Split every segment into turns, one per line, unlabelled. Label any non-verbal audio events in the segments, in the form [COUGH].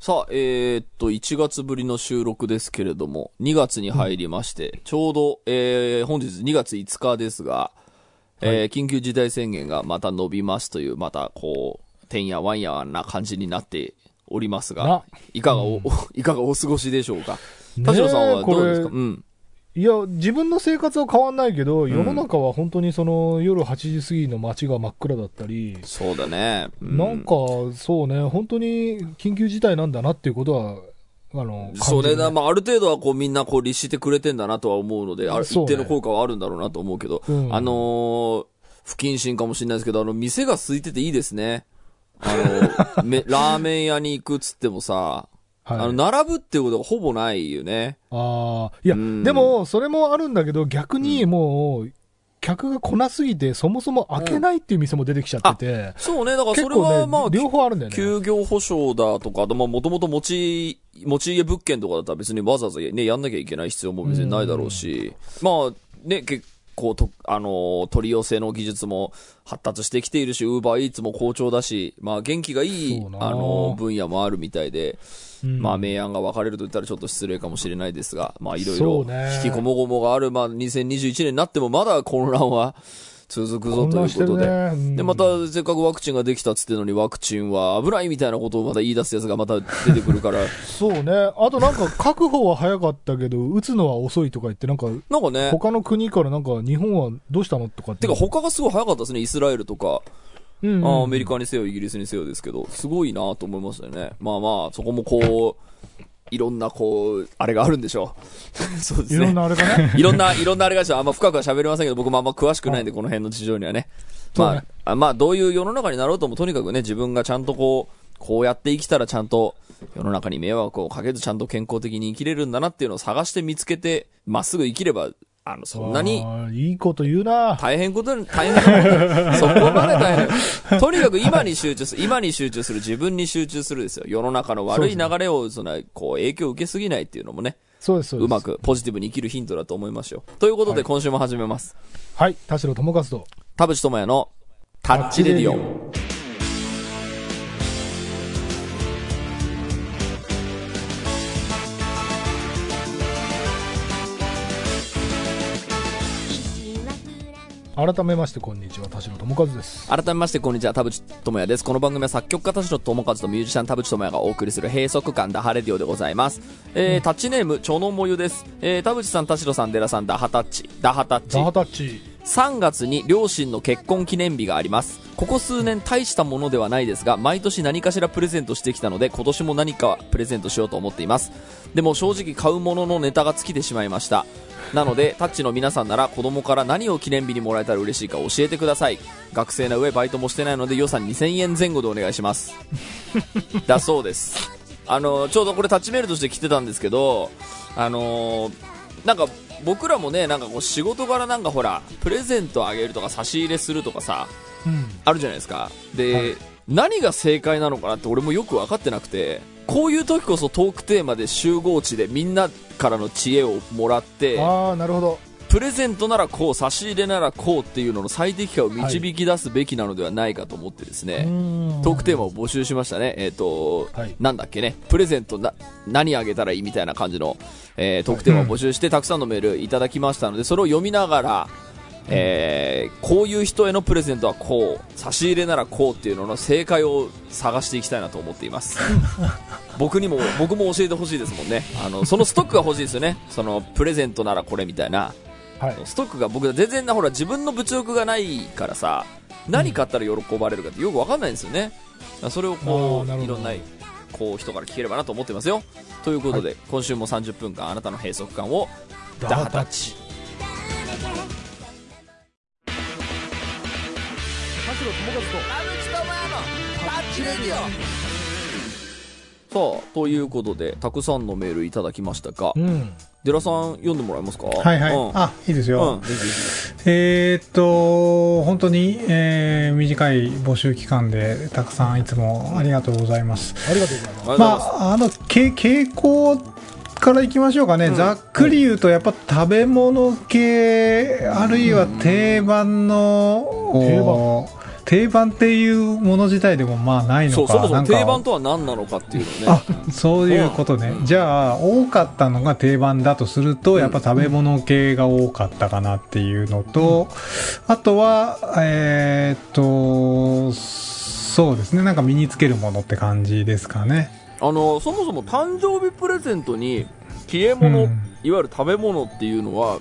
さあ、えー、っと、1月ぶりの収録ですけれども、2月に入りまして、ちょうど、えー、本日2月5日ですが、えー緊急事態宣言がまた伸びますという、また、こう、てんやわんやな感じになっておりますが
な、
いかがお、[LAUGHS] いかがお過ごしでしょうか？田代さんはどうですか？
こ
うん。
いや、自分の生活は変わんないけど、
ん。
世の中は本当にその夜8時過ぎの街が真っ暗だったり、
そうだね。う
なんか、そうね、本当に緊急事態なんだなっていうことは、あの、
そうね、
感じる
だまあ、ある程度はこうみんなこう律してくれてんだなとは思うので、ある
そうね。
一定の効果はあるんだろうなと思うけど、
うん。
あのー不謹慎かもしれないですけど、あの、店が空いてていいですね。あの、[LAUGHS] めラーメン屋に行くっつってもさ、
はい。
あの、並ぶっていうことがほぼないよね。
ああ、いや、
うん。
でも、それもあるんだけど、逆にもう、客が来なすぎて、そもそも開けないっていう店も出てきちゃってて、
そうね、だからそれ
結構ね、
はまあ、
両方あるんだよね。
休業保証だとか、もともと持ち、持ち家物件とかだったら別にわざわざね、やんなきゃいけない必要も別にないだろうし、まあ、ね、結構と、あのー取り寄せの技術も発達してきているし、ウーバーイーツも好調だし、まあ、元気がいいあのー分野もあるみたいで、
うん。
まあ、明暗が分かれると言ったらちょっと失礼かもしれないですが、まあ、いろい
そ
ろ引きこもごもがある、まあ、2021年になってもまだ混乱は続くぞということで。
ねうん
で、また、せっかくワクチンができたっつってのに、ワクチンは危ないみたいなことをまた言い出すやつがまた出てくるから、[LAUGHS]
そうね。あとなんか、確保は早かったけど、打つのは遅いとか言って、なんか、
なんかね、
他の国からなんか、日本はどうしたのとかって。
てか他がすごい早かったですね、イスラエルとか、
うんうん
アメリカにせよ、イギリスにせよですけど、すごいなと思いましたよね。まあまあ、そこもこう、いろんなこう、あれがあるんでしょう。[LAUGHS] そうですね。
いろんなあれかね。[LAUGHS]
いろんな、いろんなあれがあるしあんま深くは喋れませんけど、僕もあんま詳しくないんで、この辺の事情にはねまあ、あまあ、どういう世の中になろうとも、とにかくね、自分がちゃんとこう、こうやって生きたらちゃんと、世の中に迷惑をかけずちゃんと健康的に生きれるんだなっていうのを探して見つけて、まっすぐ生きれば、あの、そんなに、
いいこと言うな。
大変ことに、大変なこと、そこまで大変。とにかく今に集中する、今に集中する、自分に集中するですよ。世の中の悪い流れを、その、こう、影響を受けすぎないっていうのもね、
そうです、そうです。
うま。く、ポジティブに生きるヒントだと思いますよ。ということで、
はい
今週も始めます。
はい。田代智和と。
田淵智也のタッチレディオ。
改めまして、こんにちは。田代智和です。
改めまして、こんにちは。田淵智也です。この番組は作曲家田代智和とミュージシャン田淵智也がお送りする閉塞感ダハレディオでございます。えー、タッチネーム、チョノモユです。えー、田淵さん、田代さん、デラさん、ダハタッチ。ダハタッチ
ザ。ハタッチ。
3月に両親の結婚記念日がありますここ数年大したものではないですが毎年何かしらプレゼントしてきたので今年も何かプレゼントしようと思っています。でも正直買うもののネタが尽きてしまいました。なのでタッチの皆さんなら子供から何を記念日にもらえたら嬉しいか教えてください。学生な上バイトもしてないので予算2000円前後でお願いします。[LAUGHS] だそうです。あのちょうどこれタッチメールとして来てたんですけどあのなんか僕らもねなんかこう仕事柄なんかほらプレゼントあげるとか差し入れするとかさ
うん。
あるじゃないですか。で、
はい。
何が正解なのかなって俺もよく分かってなくてこういう時こそトークテーマで集合地でみんなからの知恵をもらって
ああ、なるほど。
プレゼントならこう差し入れならこうっていうのの最適化を導き出すべきなのではないかと思ってですね、トークテーマを募集しましたね。えっ、と、
はい。
なんだっけね、プレゼントな、何あげたらいいみたいな感じの、えートークテーマを募集して、たくさんのメールいただきましたので、それを読みながら、えーこういう人へのプレゼントはこう、差し入れならこうっていうのの正解を探していきたいなと思っています。[LAUGHS] 僕にも、僕も教えてほしいですもんね。あの、そのストックが欲しいですよね。その、プレゼントならこれみたいな。
はい。
ストックが僕全然なほら自分の物欲がないからさ何買ったら喜ばれるかってよく分かんないんですよねそれをこういろんなこう人から聞ければなと思ってますよということで、今週も30分間あなたの閉塞感をダハタッチさあということでたくさんのメールいただきましたが、
うん。
デラさん読んでもらえますか？
はいはい。
うん
あ、いいです
う
よ。
ん、ぜひぜ
えーっと、本当に、えー短い募集期間で、たくさんいつもありがとうございます。
ありがとうございます。
まあ、あの、け傾向からいきましょうかね。
うん
ざっくり言うと、やっぱ食べ物系、あるいは定番の、
定番
お定番っていうもの自体でもまあないのか
そもそも定番とは何なのかっていうのね。
あそういうことね、
うん。
じゃあ多かったのが定番だとすると、やっぱ食べ物系が多かったかなっていうのと、あとはえーっとそうですね。なんか身につけるものって感じですかね。
あのそもそも誕生日プレゼントに消え物、
うん。
いわゆる食べ物っていうのは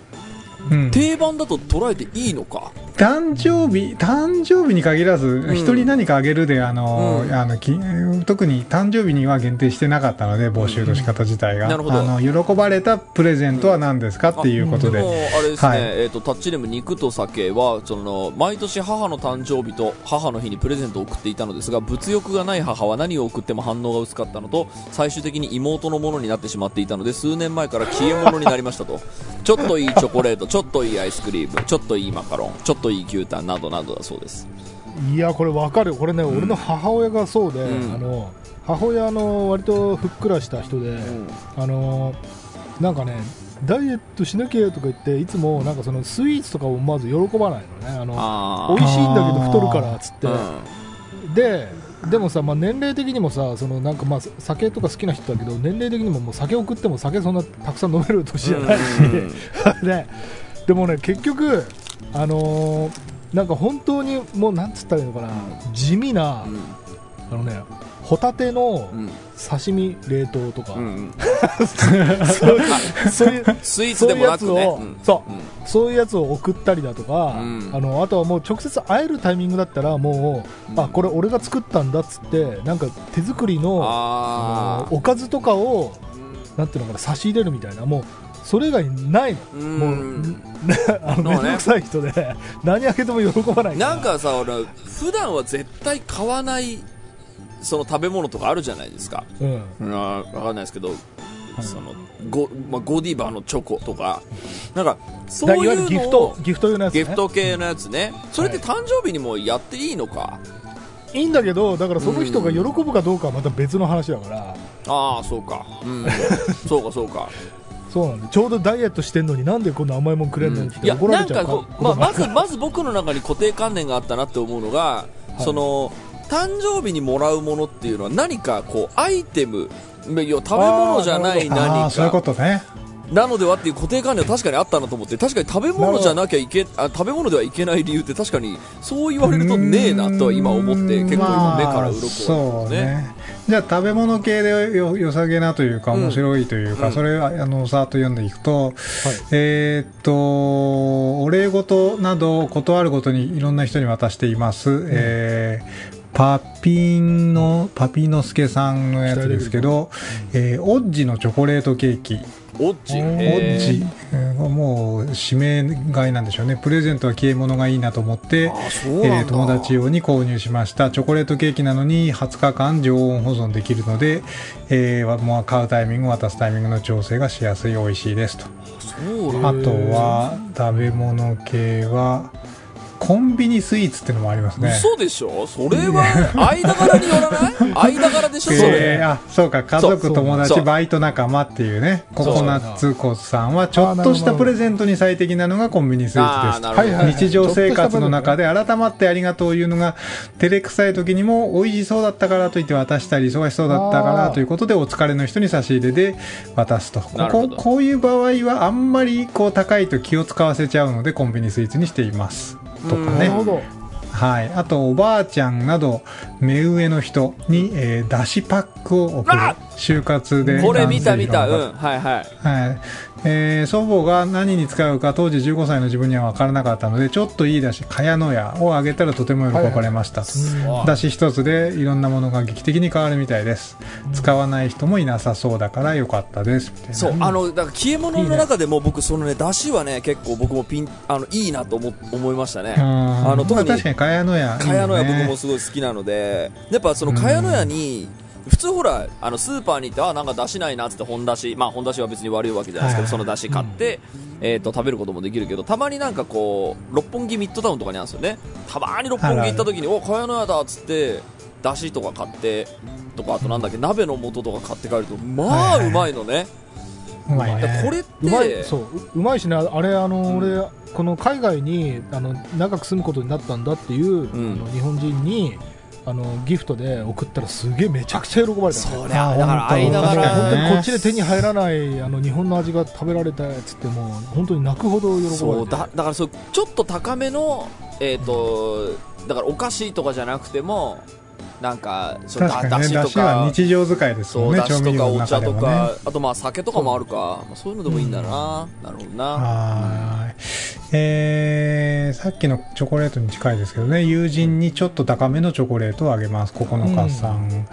うん。
定番だと捉えていいのか、
誕生日、誕生日に限らず、
ん。
人に何かあげるで、あの、
うん。
あのき特に誕生日には限定してなかったので、募集の仕方自体が。あの、喜ばれたプレゼントは何ですかっていうことで。
あれですね、
はい。
えー、とタッチネーム肉と酒はその毎年母の誕生日と母の日にプレゼントを送っていたのですが物欲がない母は何を送っても反応が薄かったのと最終的に妹のものになってしまっていたので数年前から消え物になりましたと。ちょっといいチョコレートちょっといいアイスクリームちょっといいマカロンちょっといい牛タンなどなどだそうです。
いやこれわかる。よこれね、俺の母親がそうで、
うん。
あの母親あの割とふっくらした人で、あのなんかねダイエットしなきゃとか言っていつもなんかそのスイーツとかをまず喜ばないのね。あの
あ
美味しいんだけど太るからっつって。
ー
ででもさ、まあ、年齢的にもさそのなんかまあ酒とか好きな人だけど年齢的にももう酒を食っても酒そんなたくさん飲める年じゃないし、
うん。
で [LAUGHS] でもね結局あのーなんか本当にもうなんつったらいいのかな地味な、
うん。
あのねホタテの
うん。
刺身冷凍とか、
うんうん。[LAUGHS]
そういうそういう
スイーツでもなくね。
そう
うん。
そう。いうやつを送ったりだとか、
うん。
あのあとはもう直接会えるタイミングだったらもう、
うん。
あこれ俺が作ったんだっつってなんか手作りのおかずとかをなんていうのかな差し入れるみたいなもうそれ以外ないの。もう、
ん。[LAUGHS]
あの面倒くさい人で [LAUGHS] 何あげても喜ばないら。
なんかさ俺普段は絶対買わないその食べ物とかあるじゃないですか。
うん。
うん。わかんないですけど、そのゴ,、まあ、ゴディバのチョコとか。なんかそう
だいわゆる
いうの
ギフト
を
ギフト用のやつ、ね、
ギフト系のやつね。それって誕生日にもやっていいのか、
いいんだけどだからその人が喜ぶかどうかはまた別の話だから、
ああそうか。うん。[LAUGHS] そうかそうか
そうなんでちょうどダイエットしてんのになんでこんな甘いもんくれんのって怒られちゃうか？
こう、まあ、まず [LAUGHS] まず僕の中に固定観念があったなって思うのが、
い
その誕生日にもらうものっていうのは何かこうアイテムい。や食べ物じゃない何
あ、そういうこ
か
とね。
なのではっていう固定観念は確かにあったなと思って確かに食べ物じゃなきゃいけあ食べ物ではいけない理由って確かにそう言われるとねえなとは今思って結構今目から鱗ですね。
うね。じゃあ食べ物系でよ良さげなというか
うん
面白いというか、
うん。
それはあのさーっと読んでいくと、
はい。
えーっとお礼事などことあるごとにいろんな人に渡しています、えーパピンのパピノスケさんのやつですけど、えーオッジのチョコレートケーキ
オッ
ジ、えー。もう指名買いなんでしょうね。プレゼントは消え物がいいなと思ってえー友達用に購入しました。チョコレートケーキなのに20日間常温保存できるので、えーもう買うタイミング渡すタイミングの調整がしやすい美味しいですと。あとは食べ物系はコンビニスイーツってのもありますね。
嘘でしょ？それは間柄によらない？[LAUGHS] 間柄でしょ？そ
え
れ。
ーあそうか。家族友達バイト仲間っていうね。ココナッツコさんはちょっとしたプレゼントに最適なのがコンビニスイーツです。日常生活の中で改まってありがとうを言うのが照れくさい時にも美味しそうだったからと言って渡したり忙しそうだったからということでお疲れの人に差し入れで渡すと。こここういう場合はあんまりこう高いと気を使わせちゃうのでコンビニスイーツにしていますとか
うん
ねはい、あとおばあちゃんなど目上の人に、えー、だしパックを送る。
あ
就活で
これ見た見た。うん。はいはい。
はいえー祖母が何に使うか当時15歳の自分には分からなかったのでちょっといいだし茅野屋をあげたらとても喜ばれました。だし一つでいろんなものが劇的に変わるみたいです。使わない人もいなさそうだからよかったです。
そう、あの、だから消え物の中でも僕、そのね、出汁はね、結構僕もピン、あの、いいなと思思いましたね。
あ
あの、特に、
確かに茅野屋
茅野屋僕も
も
すごい好きなので、やっぱその茅野屋に、普通ほら、あの、スーパーに行って、あ、なんか出汁ないなっつって本出汁、まあ本出汁は別に悪いわけじゃないですけど、
はい。
その出汁買って、えっと、食べることもできるけど、たまになんかこう、六本木ミッドタウンとかにあるんですよね。たまに六本木行った時に、お、茅野屋だっつって、出汁とか買って、とか、あとなんだっけ、鍋の素とか買って帰ると、まあ、うまいのね。
うまいね。
これっ
うまい
て
そうううまいしね。あれあの、
うん。
俺この海外にあの長く住むことになったんだっていう、
ん。
あの日本人にあのギフトで送ったらすげえめちゃくちゃ喜ばれた
そ
の
りゃだから間柄
本当にこっちで手に入らないあの日本の味が食べられたやつってもう本当に泣くほど喜ばれて。
そうだだからそうちょっと高めのえっ、とだからお菓子とかじゃなくてもなんかそう
ね
だ
し
とか
日常使いですもね
そうんだしと
調味料の
かお茶とか、あとまあ酒とかもあるかまあそういうのでもいいんだな、なるほどな
はーい。えー、さっきのチョコレートに近いですけどね、友人にちょっと高めのチョコレートをあげます。9日さん。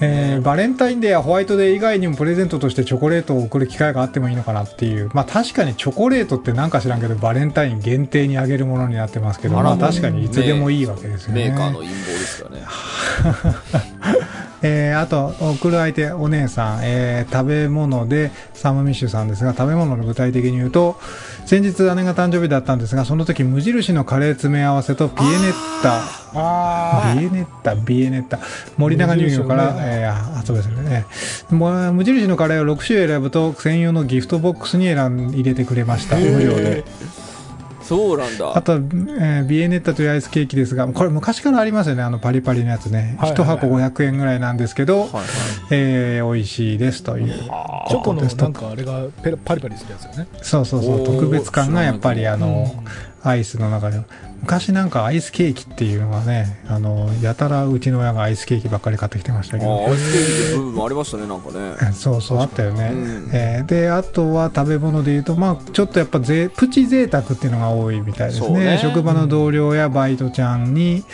えーバレンタインデーやホワイトデー以外にもプレゼントとしてチョコレートを送る機会があってもいいのかなっていう。まあ確かにチョコレートってなんか知らんけど、バレンタイン限定にあげるものになってますけど、まあ確かにいつでもいいわけですよね。
メーカーの陰謀ですよね [LAUGHS]
えーあと、送る相手、お姉さん、えー食べ物で、サムミッシュさんですが、食べ物の具体的に言うと、先日姉が誕生日だったんですが、その時無印のカレー詰め合わせとピエネッタ、
あ
ビエネッタ、ビエネッタ、森永乳業から、
ね。
えー発売するね。もう無印のカレーを6種類選ぶと、専用のギフトボックスに選ん入れてくれました。無料で。
そうなんだ。
あと、えービエネッタというアイスケーキですが、これ昔からありますよね、あのパリパリのやつね。
はいはい
一箱500円ぐらいなんですけど、
はいはい。
えー美味しいですという。
チョコのなんかあれがペラパリパリするやつよね。
そうそうそう、特別感がやっぱりあの、
うん。
アイスの中でも。昔なんかアイスケーキっていうのがね、あの、やたらうちの親がアイスケーキばっかり買ってきてましたけど。
アイスケーキって部分もありましたねなんかね
そうそう、あったよね。
うん
えーで、あとは食べ物で言うと、まあ、ちょっとやっぱぜ、プチ贅沢っていうのが多いみたいですね。
ね
職場の同僚やバイトちゃんに、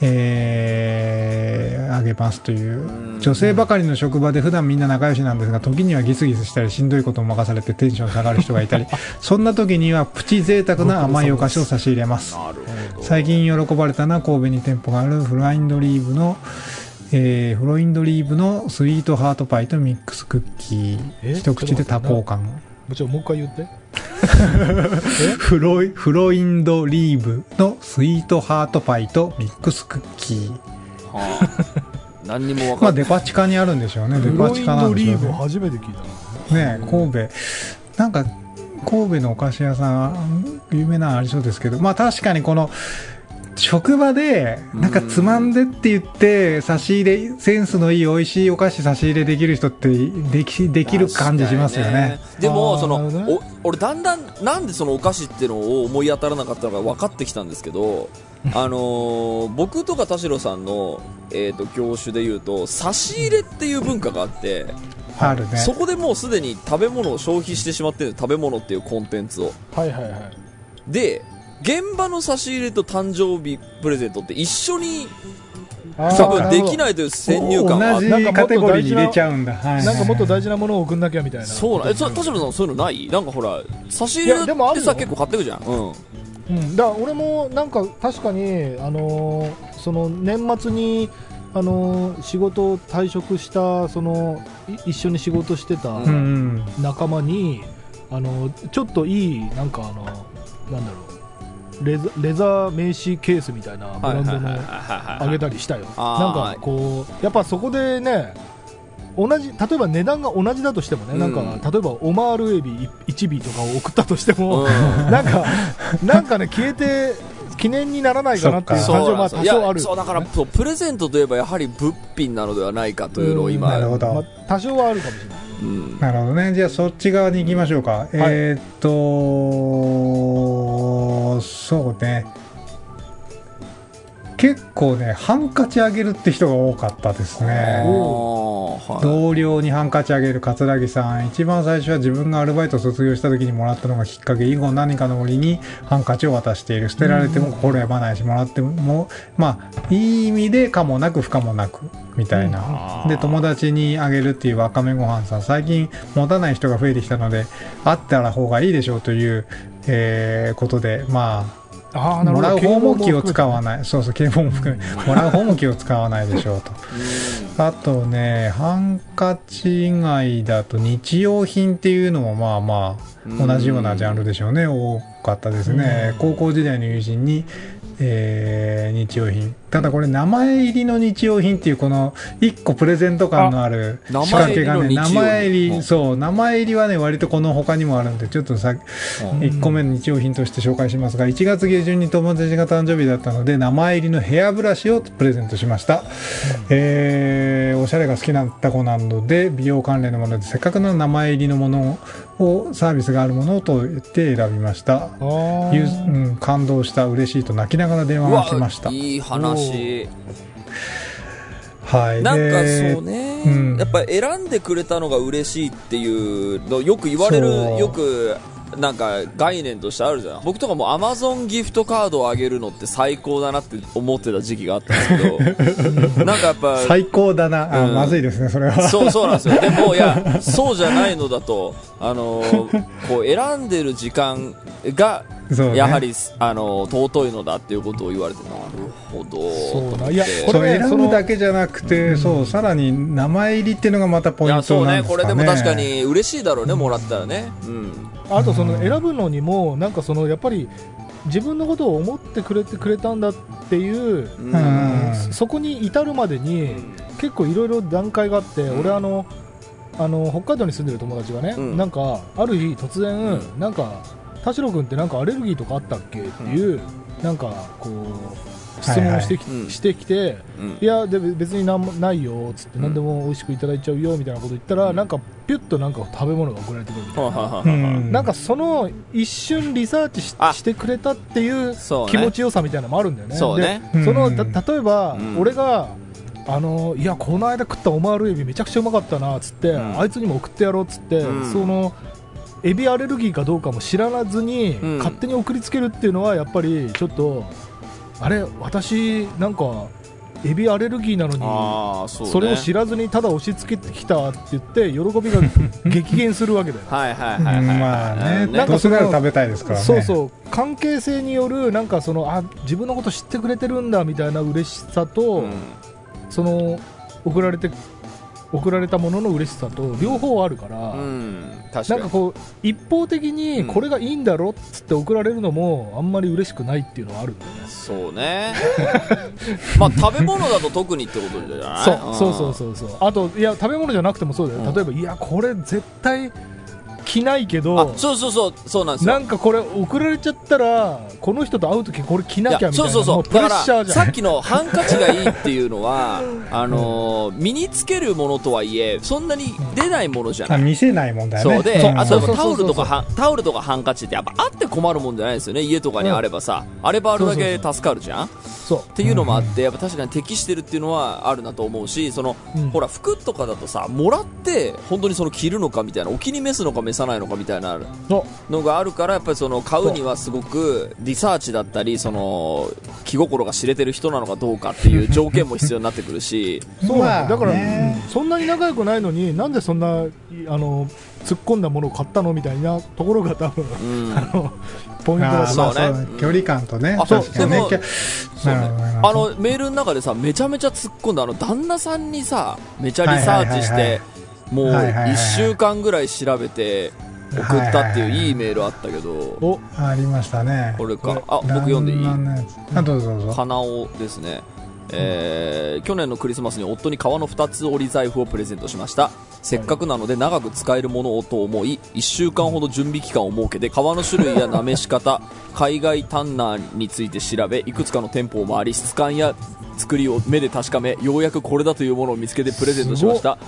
えーあげますという
う。ん
女性ばかりの職場で普段みんな仲良しなんですが、時にはギスギスしたりしんどいことを任されてテンション下がる人がいたり、[LAUGHS] そんな時にはプチ贅沢な甘いお菓子を差し入れます。
なるほど
最近喜ばれたのは神戸に店舗があるフラインドリーブの、えーフロインドリーブのスイートハートパイとミックスクッキ
え？
ー一口で多幸感。
もちろんもう一回言って。[LAUGHS]
フロイフロインドリーブのスイートハートパイとミックスクッキー。
はあ。何にも分
ま
かんない。
あデパ地下にあるんでしょうね。デパ地下なんでしょうね。
初めて聞いたな。
ね神戸。なんか神戸のお菓子屋さん有名なのありそうですけどまあ確かにこの職場でなんかつまんでって言って差し入れセンスのいい美味しいお菓子差し入れできる人ってできできる感じしますよね。
でもそのお俺だんだんなんでそのお菓子っていうのを思い当たらなかったのか分かってきたんですけど [LAUGHS] あのー僕とか田代さんの、えー、と業種でいうと差し入れっていう文化があって、
あるね。
そこでもうすでに食べ物を消費してしまってる食べ物っていうコンテンツを。
はいはいはい。
で現場の差し入れと誕生日プレゼントって一緒に多分でき
い
ないという先入観があ
同
って
じカテゴリーに入れちゃうんだ。はい。
なんかもっと大事なものを送んなきゃみたいな。
そうなんえそ田代さんそういうのない？なんかほら差し入
い
れっ
やでもあるよ。
てさ結構買ってくじゃん。うん。
うん、だから俺もなんか確かに、あのーその年末に、あのー仕事を退職したそのい一緒に仕事してた
うん
うん。
仲間に、あのーちょっといいなんかあのなんだろうレザレザー名刺ケースみたいなブランドのあげたりしたよ。なんかこうやっぱそこでね同じ例えば値段が同じだとしてもね、
うん。
なんか例えばオマールエビ1尾とかを送ったとしても、
うん。
なんか、なんかね、消えて、記念にならないかなっていう
そ
感情はまあ
そうなんですよ
多少ある。
そうだからそうプレゼントといえばやはり物品なのではないかというのを今、
なるほど
まあ、多少はあるかもしれない。
うん
なるほどね。じゃあそっち側に行きましょうか。えーっと、そうね。結構ね、ハンカチあげるって人が多かったです
あ
ね。同僚にハンカチあげる桂木さん。一番最初は自分がアルバイト卒業した時にもらったのがきっかけ。以後何かの折にハンカチを渡している。捨てられても心やまないし、もらっても、まあ、いい意味で可もなく不可もなく、みたいな。で友達にあげるっていうわかめご飯さん最近持たない人が増えてきたのであったら方がいいでしょうという、えーことでま
あ
あもらう方も気を使
わ
わない。そうそう警棒も含めもらう方も気を使わないでしょうと。[LAUGHS] あとねハンカチ以外だと日用品っていうのもまあまあ同じようなジャンルでしょうね。多かったですね。高校時代の友人に、えー日用品ただこれ名前入りの日用品っていうこの一個プレゼント感のある
あ
仕掛けがね
名前入り
そう名前入りはね割とこの他にもあるんでちょっとさ1個目の日用品として紹介しますが1月下旬に友達が誕生日だったので名前入りのヘアブラシをプレゼントしました、えーおしゃれが好きな子なので美容関連のものでせっかくの名前入りのものをサービスがあるものをと言って選びましたうん、感動した嬉しいと泣きながら電話が来ました
いい話
はい。
なんか
で
そうね、
うん。
やっぱ選んでくれたのが嬉しいっていうのよく言われるよくなんか概念としてあるじゃん。僕とかもアマゾンギフトカードをあげるのって最高だなって思ってた時期があったんですけど。[LAUGHS] なんかやっぱ
最高だな。あ、
うん。
まずいですねそれは。
そうそうなんですよ。でもいや [LAUGHS] そうじゃないのだとあのこう選んでる時間が
ね。
やはり、あの尊いのだっていうことを言われてなるほど
いやこれ
選ぶだけじゃなくて、そうさらに名前入りっていうのがまたポイントなんですかね。
ね。これでも確かに嬉しいだろうねもらったらね。うん。
あとその選ぶのにもなんかそのやっぱり自分のことを思ってくれてくれたんだっていう、
うん。
うん。
そこに至るまでに結構いろいろ段階があって、
うん。
俺あのあの北海道に住んでる友達がね、
うん。
なんかある日突然、
うん。
なんか田代君ってなんかアレルギーとかあったっけっていう、なんかこう質問をしてき,、
はいはいうん。
してきて、
うん。
いやで別になんもないよっつって
うん。
何でも美味しくいただいちゃうよみたいなこと言ったら、
うん。
なんかピュッとなんか食べ物が送られてくるみたいな。
うん
なんかその一瞬リサーチし
あ。
してくれたっていう気持ちよさみたいなのもあるんだよね。
そうね。
でその例えば、
うん。
俺があのいやこの間食ったオマールエビめちゃくちゃうまかったなっつって、
うん。
あいつにも送ってやろうっつって、
うん。
そのエビアレルギーかどうかも知らずに、
うん。
勝手に送りつけるっていうのはやっぱりちょっとあれ私なんかエビアレルギーなのに
ああそうね。
それを知らずにただ押し付けてきたって言って喜びが [LAUGHS] 激減するわけだよ。
はいはいはいはい。
まあね
なんか
どうせなら食べたいですからね。
そうそう関係性によるなんかそのあ自分のこと知ってくれてるんだみたいな嬉しさと、
うん。
その送られて送られたものの嬉しさと両方あるから、
うん
なんかこう一方的に
うん。
これがいいんだろっつって送られるのもあんまり嬉しくないっていうのはあるんだよね。
そうね。[LAUGHS] まあ食べ物だと特にってことじゃない？
そうそうそうそうそう。あといや食べ物じゃなくてもそうだよ、
うん。
例えばいやこれ絶対着ないけ
あ
ど
そうそうそうそうなんですよ。
なんかこれ送られちゃったらこの人と会う時これ着なきゃみたいな
そうそうそう。
もプレッシャーじゃん。
さっきの [LAUGHS] ハンカチがいいっていうのはあのー身につけるものとはいえそんなに出ないものじゃない。
あ見せないもんだよね。
そう。で、
ん。
あとタオルとかタオルとかハンカチってやっぱあって困るもんじゃないですよね。家とかにあればさ、あればあるだけ
そう
助かるじゃん。っ
そう
ていうのもあってやっぱ確かに適してるっていうのはあるなと思うしその、
うん。
ほら服とかだとさもらって本当にその着るのかみたいなお気に召すのか召さないのかみたいなのがあるからやっぱりその買うにはすごくリサーチだったりその気心が知れてる人なのかどうかっていう [LAUGHS] 条件も必要になってくるし。
そう。だから、そんなに仲良くないのになんでそんないあの突っ込んだものを買ったのみたいなところが多分、
うん。
あのポイントだと
そうね。
距離感とね
あそう
確か
あのメールの中でさめちゃめちゃ突っ込んだあの旦那さんにさめちゃリサーチしてもう
はいはいはいはい。
1週間ぐらい調べて送ったっていういいメールあったけど。
お
ありましたね。
これか。あ僕読んでいい？
どうぞどうぞ。
かなおですね、えー去年のクリスマスに夫に革の2つ折り財布をプレゼントしました。せっかくなので長く使えるものをと思い1週間ほど準備期間を設けて革の種類やなめし方 [LAUGHS] 海外タンナーについて調べいくつかの店舗を回り質感や作りを目で確かめようやくこれだというものを見つけてプレゼントしました。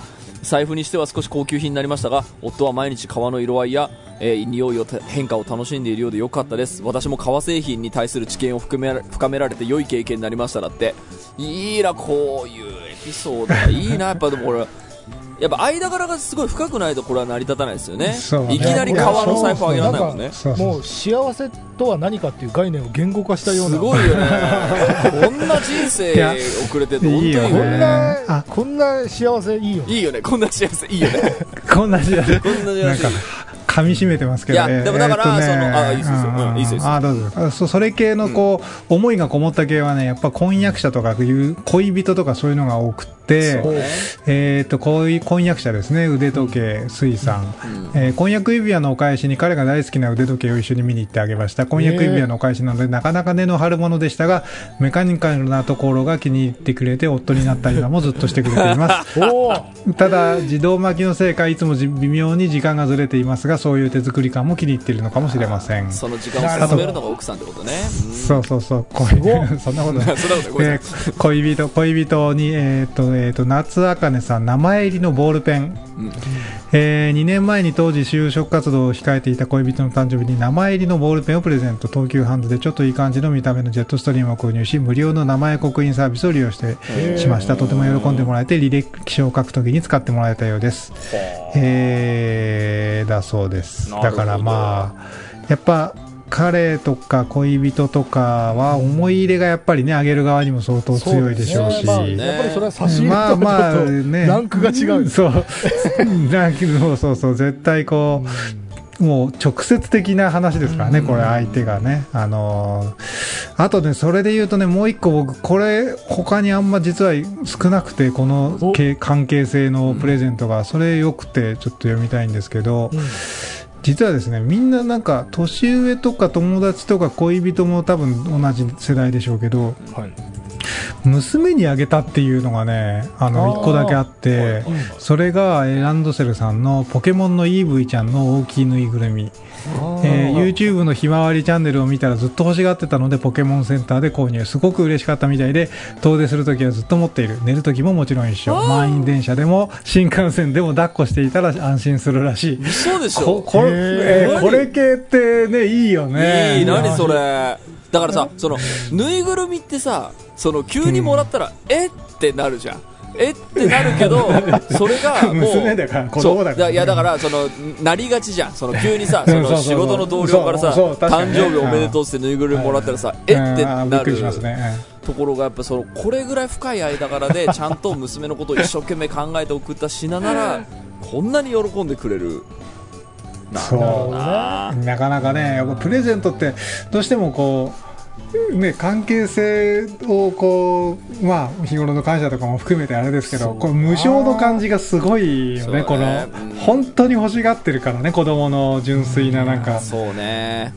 財布にしては少し高級品になりましたが夫は毎日革の色合いや、えー匂いを変化を楽しんでいるようで良かったです。私も革製品に対する知見を深め深められて良い経験になりました。だっていいなこういうエピソード。いいなやっぱでもこれやっぱ間柄がすごい深くないとこれは成り立たないですよね。
そうね。
いきなり革の財布あげられないもんね。
もう幸せとは何かっていう概念を言語化したような。
すごいよね。こんな人生送れてて本当に。いいよ
こん
ね
な
あ
こんな幸せいいよね。
いいよね。こんな幸せいいよね。[LAUGHS]
こんな時代
こんな幸せ。
なんか噛み締めてますけど、
いや
えー
でもだからそのあいいですよいいですよ
あどうぞ。あそそれ系のこう、思いがこもった系はねやっぱ婚約者とかいう恋人とかそういうのが多くって、えーっと恋婚約者ですね。腕時計水さん、えー婚約指輪のお返しに彼が大好きな腕時計を一緒に見に行ってあげました。婚約指輪のお返しなので、なかなか根の張るものでしたがメカニカルなところが気に入ってくれて夫になった今もずっとしてくれています。[LAUGHS] ただ自動巻きのせいかいつもじ微妙に時間がずれていますがそういう手作り感も気に入っているのかもしれません。
その時間を進めるのが奥さんってことね。うん
そうそうそう恋 [LAUGHS] そんなことない。[LAUGHS] 恋人恋人に、えーとえー、と夏あかねさん名前入りのボールペン、
うん
え2年前に当時就職活動を控えていた恋人の誕生日に名前入りのボールペンをプレゼント東急ハンズでちょっといい感じの見た目のジェットストリームを購入し無料の名前刻印サービスを利用してしました。とても喜んでもらえて履歴書を書くときに使ってもらえたようです。えー、だそうです。だからまあやっぱ彼とか恋人とかは思い入れがやっぱりねあげる側にも相当強いでしょうし。
そうですね。まあやっぱりそれは差し入れとは
まあね。
ランクが違う
そう。ランクそうそうそう絶対こう、もう直接的な話ですからね、これ相手がね。あのーあとね、それで言うとね、もう一個僕、これ、他にあんま実は少なくて、この関係性のプレゼントが、それ良くて、ちょっと読みたいんですけど、実はですね、みんななんか、年上とか友達とか恋人も多分同じ世代でしょうけど、
はい。
娘にあげたっていうのがね、あの、
あー。
一個だけあって、それが、えーランドセルさんのポケモンの EV ちゃんの大きいぬいぐるみ。えー YouTube のひまわりチャンネルを見たらずっと欲しがってたのでポケモンセンターで購入。すごく嬉しかったみたいで遠出するときはずっと持っている。寝るときももちろん一緒。満員電車でも新幹線でも抱っこしていたら安心するらしい。
嘘でしょ？
ここれ,、えー
何
これ系ってねいいよね。
いい、何それ。だからさ、その、ぬいぐるみってさ、その、急にもらったら、えってなるじゃん。えってなるけど、[LAUGHS] それがもう、
娘だから子供だから
そう。いや、だから、その、なりがちじゃん。その、急にさ、その、仕事の同僚からさ、誕生日おめでとうってぬいぐるみもらったらさ、えってなる。ところが、やっぱその、これぐらい深い間柄で、[LAUGHS] ちゃんと娘のことを一生懸命考えて送った品なら、こんなに喜んでくれる。な。んだろうな。
かなかねやっぱプレゼントってどうしてもこうね、関係性をこう、まあ、日頃の感謝とかも含めてあれですけど、これ無償の感じがすごいよね、
ね。
の、
うん
本当に欲しがってるからね、子供の純粋ななんか、
そうね。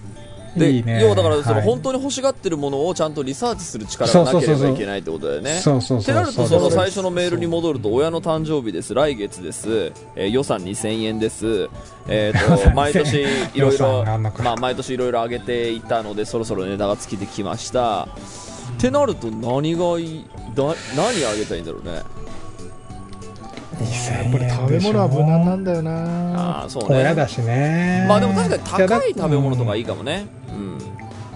で
いいね。
要はだからその
はい。
本当に欲しがってるものをちゃんとリサーチする力がなければいけないってことだよね。
そうそうそう
ってなるとその
そう
最初のメールに戻ると親の誕生日です。来月です、えー予算2000円です、えー、と [LAUGHS] 毎年いろい
予
ろ
算があんのか。
まあ毎年いろいろ上げていたのでそろそろ値段が尽きてきました。ってなると何がいいだ何あげたらいいんだろうね。
やっぱり食べ物は無難なんだよな。
ああそうね。
親だしね。
まあでも確かに高い食べ物とかい
い
いかもね。うん。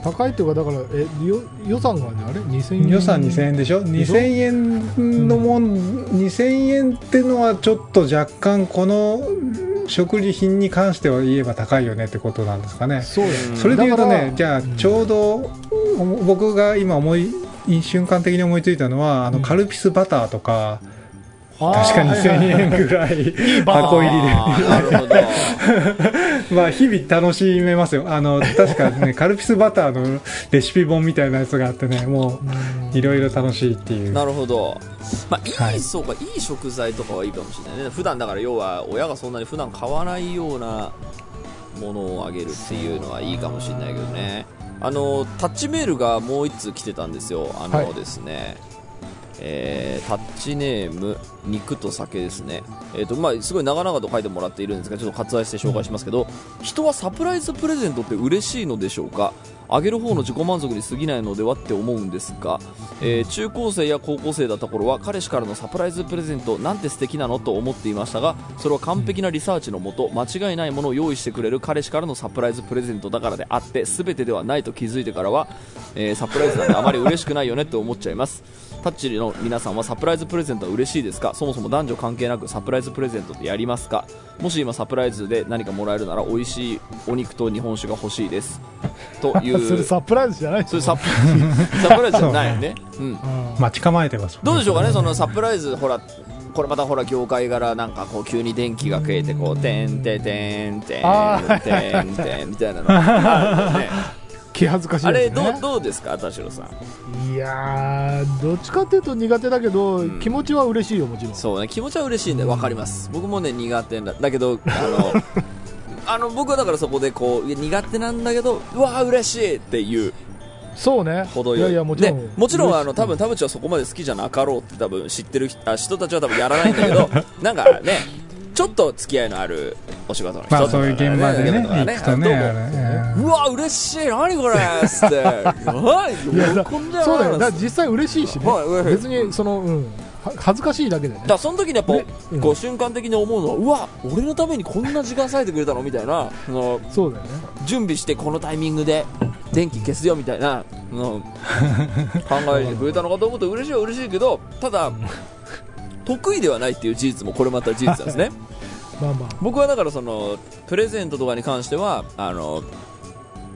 高いっていうかだからえよ予算がねあれ？2000円？
予算2000円でしょ？2000円のもん、2000円ってのはちょっと若干この食料品に関しては言えば高いよねってことなんですかね。
そうだよ
うん
それで言うとねじゃあちょうど僕が今思い瞬間的に思いついたのはあの
うん。
カルピスバターとか
あー
確か2000円ぐらい箱入りで。[LAUGHS] まあ日々楽しめますよあの確かね [LAUGHS] カルピスバターのレシピ本みたいなやつがあってねもういろいろ楽しいっていう
なるほど。まあ、いい、
はい
そうか、いい食材とかはいいかもしれないね。普段だから要は、親がそんなに普段買わないようなものをあげるっていうのはいいかもしれないけどね。あの、タッチメールがもう一通来てたんですよ。あの
はい
ですね、えータッチネーム、肉と酒ですね。えっ、と、まあ、すごい長々と書いてもらっているんですが、ちょっと割愛して紹介しますけど、人はサプライズプレゼントって嬉しいのでしょうか？あげる方の自己満足に過ぎないのではって思うんですが、えー中高生や高校生だった頃は彼氏からのサプライズプレゼントなんて素敵なのと思っていましたがそれは完璧なリサーチのもと間違いないものを用意してくれる彼氏からのサプライズプレゼントだからであって全てではないと気づいてからは、えーサプライズなんてあまり嬉しくないよねって思っちゃいますタッチの皆さんはサプライズプレゼントは嬉しいですか？そもそも男女関係なくサプライズプレゼントってやりますか？もし今サプライズで何かもらえるなら美味しいお肉と日本酒が欲しいです。とい [LAUGHS]
そうれサプライズじゃない。
それサプサプライズじゃないよね、うん、
うん
待ち構えてます
どうでしょうかね、そのサプライズ、ほら、これまたほら業界柄なんかこう急に電気が消えてこう「てんてんてんて
あ
んてんてん」みたいなの。[LAUGHS] あるよね
気恥ずかしいね。
れどうどうですか田代さん？
いやーどっちかっていうと苦手だけど、
うん。
気持ちは嬉しいよもちろん。
そうね気持ちは嬉しいんで分かります。僕もね苦手だだけど [LAUGHS] あのあの僕はだからそこでこう苦手なんだけどうわー嬉しいっていう
そうね。
程よい。
いやいやもちろん。
でもちろんあの多分田淵はそこまで好きじゃなかろうって多分知ってる人たちは多分やらないんだけど [LAUGHS] なんかねちょっと付き合いのあるお仕事の人
まあそういう現場でね
とか
行くとね
どうわ嬉しい。何これ。っつって。は [LAUGHS] い
いやだそうだよだ実際嬉しいしね、別にその、うん、は恥ずかしいだけでね
だその時にやっぱ、
ねうん
こう瞬間的に思うのはうわ俺のためにこんな時間割いてくれたのみたいなその
そうだよね
準備してこのタイミングで電気消すよみたいなの考えてくれたのかと思うと嬉しいは嬉しいけどただ得意ではないっていう事実もこれまた事実なんですね
まあまあ。
僕はだからそのプレゼントとかに関してはあの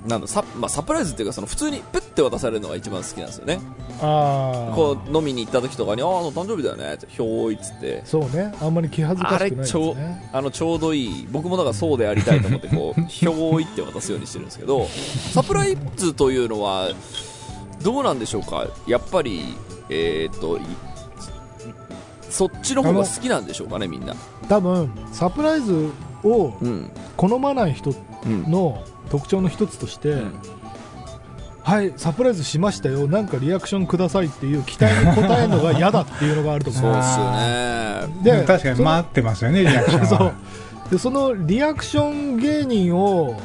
なんだサ,、まあ、サプライズっていうかその普通にプッて渡されるのが一番好きなんですよね。
ああ
こう飲みに行った時とかに「ああ誕生日だよね」って「ひょーい」っつって。
そうね。あんまり気恥ずかしくないです
あれちょあのちょうどいい僕もだからそうでありたいと思ってこう [LAUGHS] ひょーいって渡すようにしてるんですけどサプライズというのはどうなんでしょうか？やっぱりえーっといそっちの方が好きなんでしょうかねみんな。
多分サプライズを
うん。
好まない人
うん。
の特徴の一つとして、
うん。
はいサプライズしましたよなんかリアクションくださいっていう期待に応えるのが嫌だっていうのがあると思う。
そうっすよね。
で
確かに
その
待ってますよねリアクションは。[LAUGHS]
そう。でそのリアクション芸人を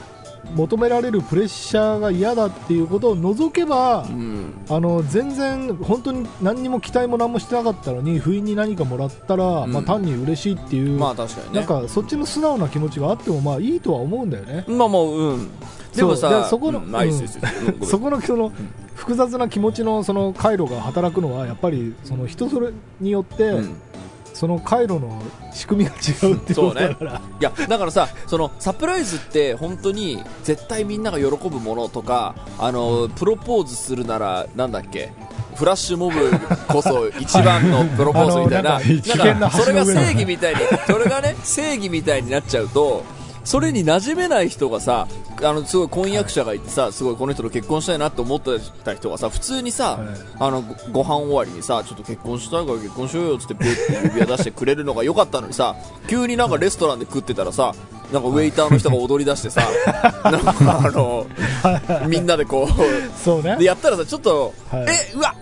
求められるプレッシャーが嫌だっていうことを除けば、
うん。
あの全然本当に何にも期待も何もしてなかったのに不意に何かもらったら、
うん。
まあ、単に嬉しいっていう、
まあ確かにね。
なんかそっちの素直な気持ちがあってもまあいいとは思うんだよね。
まあもううん。でもさ
でそこの
うん。
そこのその複雑な気持ちのその回路が働くのはやっぱりその人それによって、
うん
その回路の仕組みが違うっていうことだから、
いやだからさそのサプライズって本当に絶対みんなが喜ぶものとかあのプロポーズするならなんだっけ？フラッシュモブこそ一番のプロポーズみたいな。
なんか
それが正義みたいにそれがね正義みたいになっちゃうとそれに馴染めない人がさあのすごい婚約者がいてさすごいこの人と結婚したいなって思ってた人がさ普通にさ、
はい。
あのごご飯終わりにさちょっと結婚したいから結婚しようよっつってブッて指輪出してくれるのが良かったのにさ急になんかレストランで食ってたらさなんかウェイターの人が踊り出してさなんかあのみんなでこう
そうね。
でやったらさちょっと、
はい。
えうわ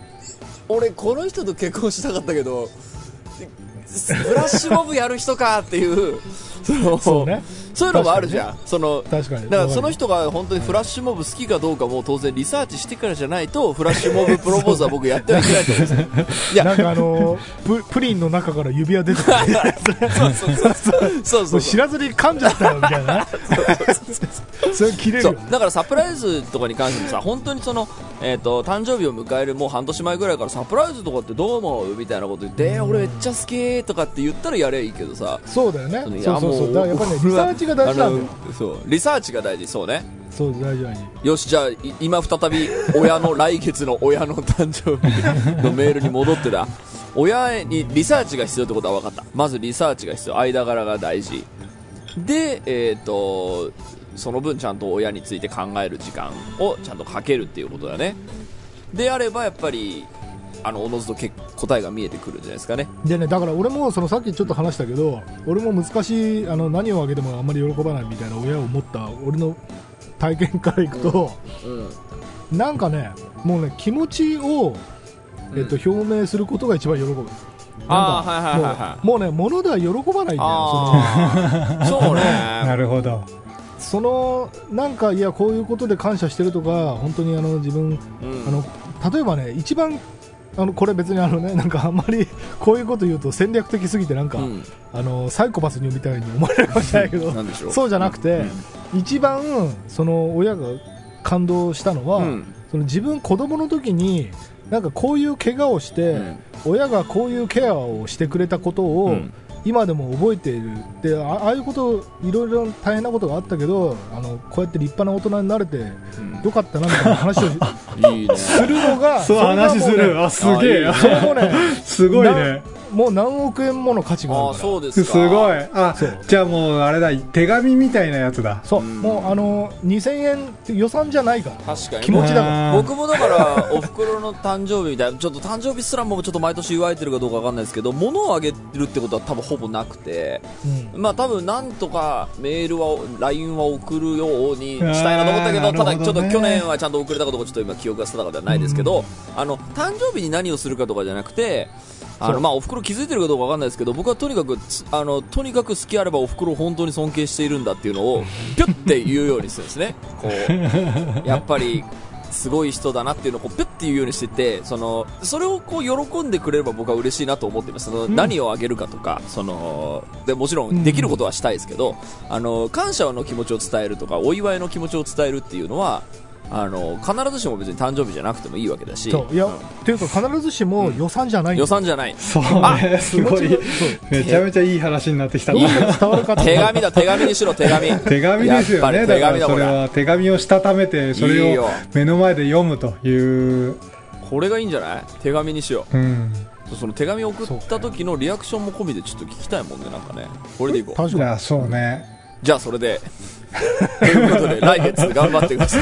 俺この人と結婚したかったけどフラッシュモブやる人かっていうその
そうね
そういうのもあるじゃん、その
確かに。
だからその人が本当にフラッシュモブ好きかどうかも当然リサーチしてからじゃないとフラッシュモブプロポーズは僕やってはいけないと思うんですよ。い [LAUGHS] や
なんかあのププリンの中から指輪出てくる。[LAUGHS]
そうそうそうそうそう
知らずに噛んじゃったよみたいなね [LAUGHS] [LAUGHS] それ切れる
だからサプライズとかに関してもさ本当にその、えー、と誕生日を迎えるもう半年前ぐらいからサプライズとかってどう思うみたいなこと言って、えー俺めっちゃ好きとかって言ったらやればいいけどさ
そうだよね。
いや
そうそうそう。
も
だからやっぱりねリサーチが大事なんだ
そう。リサーチが大事そうね。
そう大事大事。
よしじゃあい今再び親の来月の親の誕生日のメールに戻ってだ。[LAUGHS] 親にリサーチが必要ってことは分かった。まずリサーチが必要。間柄が大事。でえっ、とその分ちゃんと親について考える時間をちゃんとかけるっていうことだね。であればやっぱりあのおのずとけ答えが見えてくるんじゃないですかね。
でねだから俺もそのさっきちょっと話したけど俺も難しいあの何をあげてもあんまり喜ばないみたいな親を持った俺の体験からいくと、
うん。
なんかねもうね気持ちを、えっと表明することが一番喜ぶ。
あーはいはいはいはい
もうもうね物では喜ばないんだよ
ああそうね。[LAUGHS]
なるほど
そのなんかいやこういうことで感謝してるとか本当にあの自分
うん。
あの例えばね一番あのこれ別にあのねなんかあんまり [LAUGHS] こういうこと言うと戦略的すぎてなんか、
うん。
あのサイコパスにみたいに思われるかもしれないけどそうじゃなくて、一番その親が感動したのは、
うん。
その自分子供の時になんかこういう怪我をして、
うん。
親がこういうケアをしてくれたことを、
うん
今でも覚えている。であああいうこといろいろ大変なことがあったけどあのこうやって立派な大人になれてよかったなみたいな話を [LAUGHS] するのが
そう話する。あすげえ。
それもね。[LAUGHS]
すごいね
もう何億円もの価値があるから。
そうですか。
すごい。あ
そう。
じゃあもうあれだ。手紙みたいなやつだ。
そう、
うん。
もうあの2000円って予算じゃないから。
確かに。
気持ちだから。
僕もだから [LAUGHS] お袋の誕生日みたいなちょっと誕生日すらもちょっと毎年祝えてるかどうかわかんないですけど物をあげるってことは多分ほぼなくて。
うん。
まあ多分なんとかメールは LINE は送るようにしたいなと思ったけど
あー
ただちょっと去年はちゃんと送れたかどうかちょっと今記憶が定かではないですけど、あの誕生日に何をするかとかじゃなくてあのまあお袋気づいてるかどうかわかんないですけど僕はとにかくつあのとにかく好きあればお袋を本当に尊敬しているんだっていうのを [LAUGHS] ぴょって言うようにするんですね。こう [LAUGHS] やっぱりすごい人だなっていうのをこうピュッて言うようにしててそのそれをこう喜んでくれれば僕は嬉しいなと思っています。その、
ん。
何をあげるかとかそのでもちろん。できることはしたいですけど、あの感謝の気持ちを伝えるとかお祝いの気持ちを伝えるっていうのはあの必ずしも別に誕生日じゃなくてもいいわけだし。
そういや、
うん。
っていうか必ずしも予算じゃない
予算じゃない。
そう
あ
ねすごい。めちゃめちゃいい話になってきたな。
手紙だ手紙にしろ手紙。
手紙ですよね。だから
手紙だこれ
それは手紙をしたためてそれを
よ。
目の前で読むという。
これがいいんじゃない？手紙にしよ
う。ん。
うその手紙送った時のリアクションも込みでちょっと聞きたいもんねなんかね。これでいこう。
確か
いやそうね。
じゃあそれで。ということで来月頑張ってください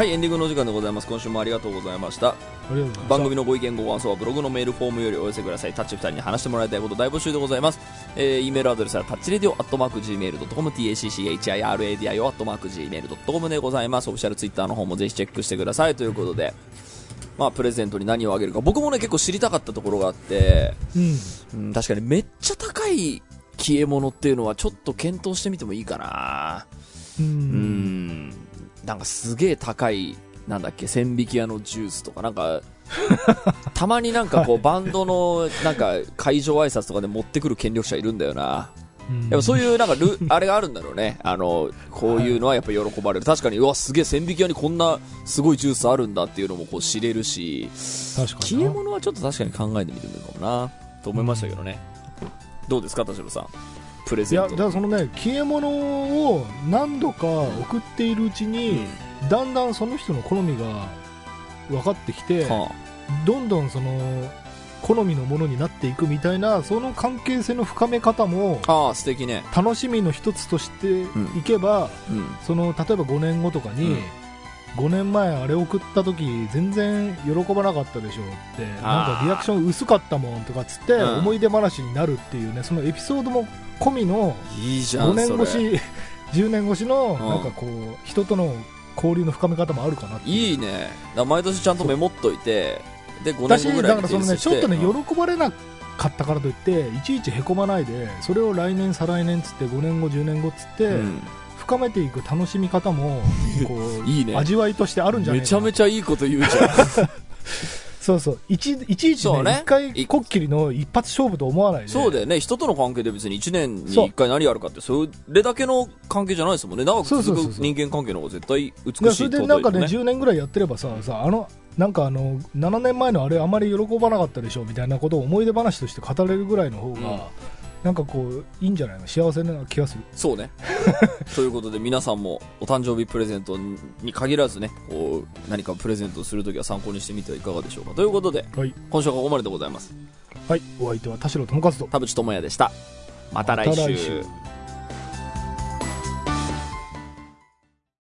はいエンディングのお時間でございます。今週もありがとうございました。番組のご意見ご感想はブログのメールフォームよりお寄せください。タッチ2人に話してもらいたいこと大募集でございます。えー、E メールアドレスはタッチレディオアットマーク Gmail.com tacchiradio アットマーク Gmail.com でございます。オフィシャルツイッターの方もぜひチェックしてください。ということでまあプレゼントに何をあげるか僕もね結構知りたかったところがあって
うん
うん、確かにめっちゃ高い消え物っていうのはちょっと検討してみてもいいかな。
う
うん。んなんかすげえ高いなんだっけ千匹屋のジュースとかなんか [LAUGHS] たまになんかこうバンドのなんか会場挨拶とかで持ってくる権力者いるんだよな。
うん。
やっぱそういうなんかルあれがあるんだろうね。あのこういうのはやっぱ喜ばれる。確かにうわすげえ千匹屋にこんなすごいジュースあるんだっていうのもこう知れるし
確かにな。
消え物はちょっと確かに考えてみてもいいかもな。と思いましたけどね、どうですか田代さん？プレ
いや
ゼント。
だからそのね消え物を何度か送っているうちに、だんだんその人の好みが分かってきて、
は
どんどんその好みのものになっていくみたいなその関係性の深め方も
あ、ああ素敵ね。
楽しみの一つとしていけば、
うん。
その例えば5年後とかに、
うん。
5年前あれ送った時全然喜ばなかったでしょってなんかリアクション薄かったもんとかっつって、
うん。
思い出話になるっていうねそのエピソードも込みの5
いいじゃん
年越し10 [LAUGHS] 年越しの
ん。
なんかこう人との交流の深め方もあるかな
いいね。毎年ちゃんとメモっといてで5
だし
年後ぐらいに
だからそのねちょっとね
うん。
喜ばれなかったからといっていちいちへこまないでそれを来年再来年つって5年後10年後っつって、
うん。
深めていく楽しみ方もこう [LAUGHS]
いいね。
味わいとしてあるんじゃない
めちゃめ
ち
ちゃいいこと言うじゃん [LAUGHS]
そうそう。いちいちいち
そうね。
ね一回こっきりの一発勝負と思わないで
そうだよね。人との関係で別に1年に
そう。
1回何やるかってそれだけの関係じゃないですもんね。長く続く人間関係の方が絶対美しい
だからそれでなんかね
尊いと
10年ぐらいやってればささあのなんかあの7年前のあれあまり喜ばなかったでしょみたいなことを思い出話として語れるぐらいの方が、
うん
なんかこういいんじゃないの？幸せな気がする。
そうね。[LAUGHS] ということで皆さんもお誕生日プレゼントに限らずねこう何かプレゼントするときは参考にしてみてはいかがでしょうか。ということで
はい、
今週はここまででございます。
はい、お相手は田代智和と。
田淵智也でした。また来週。
また来週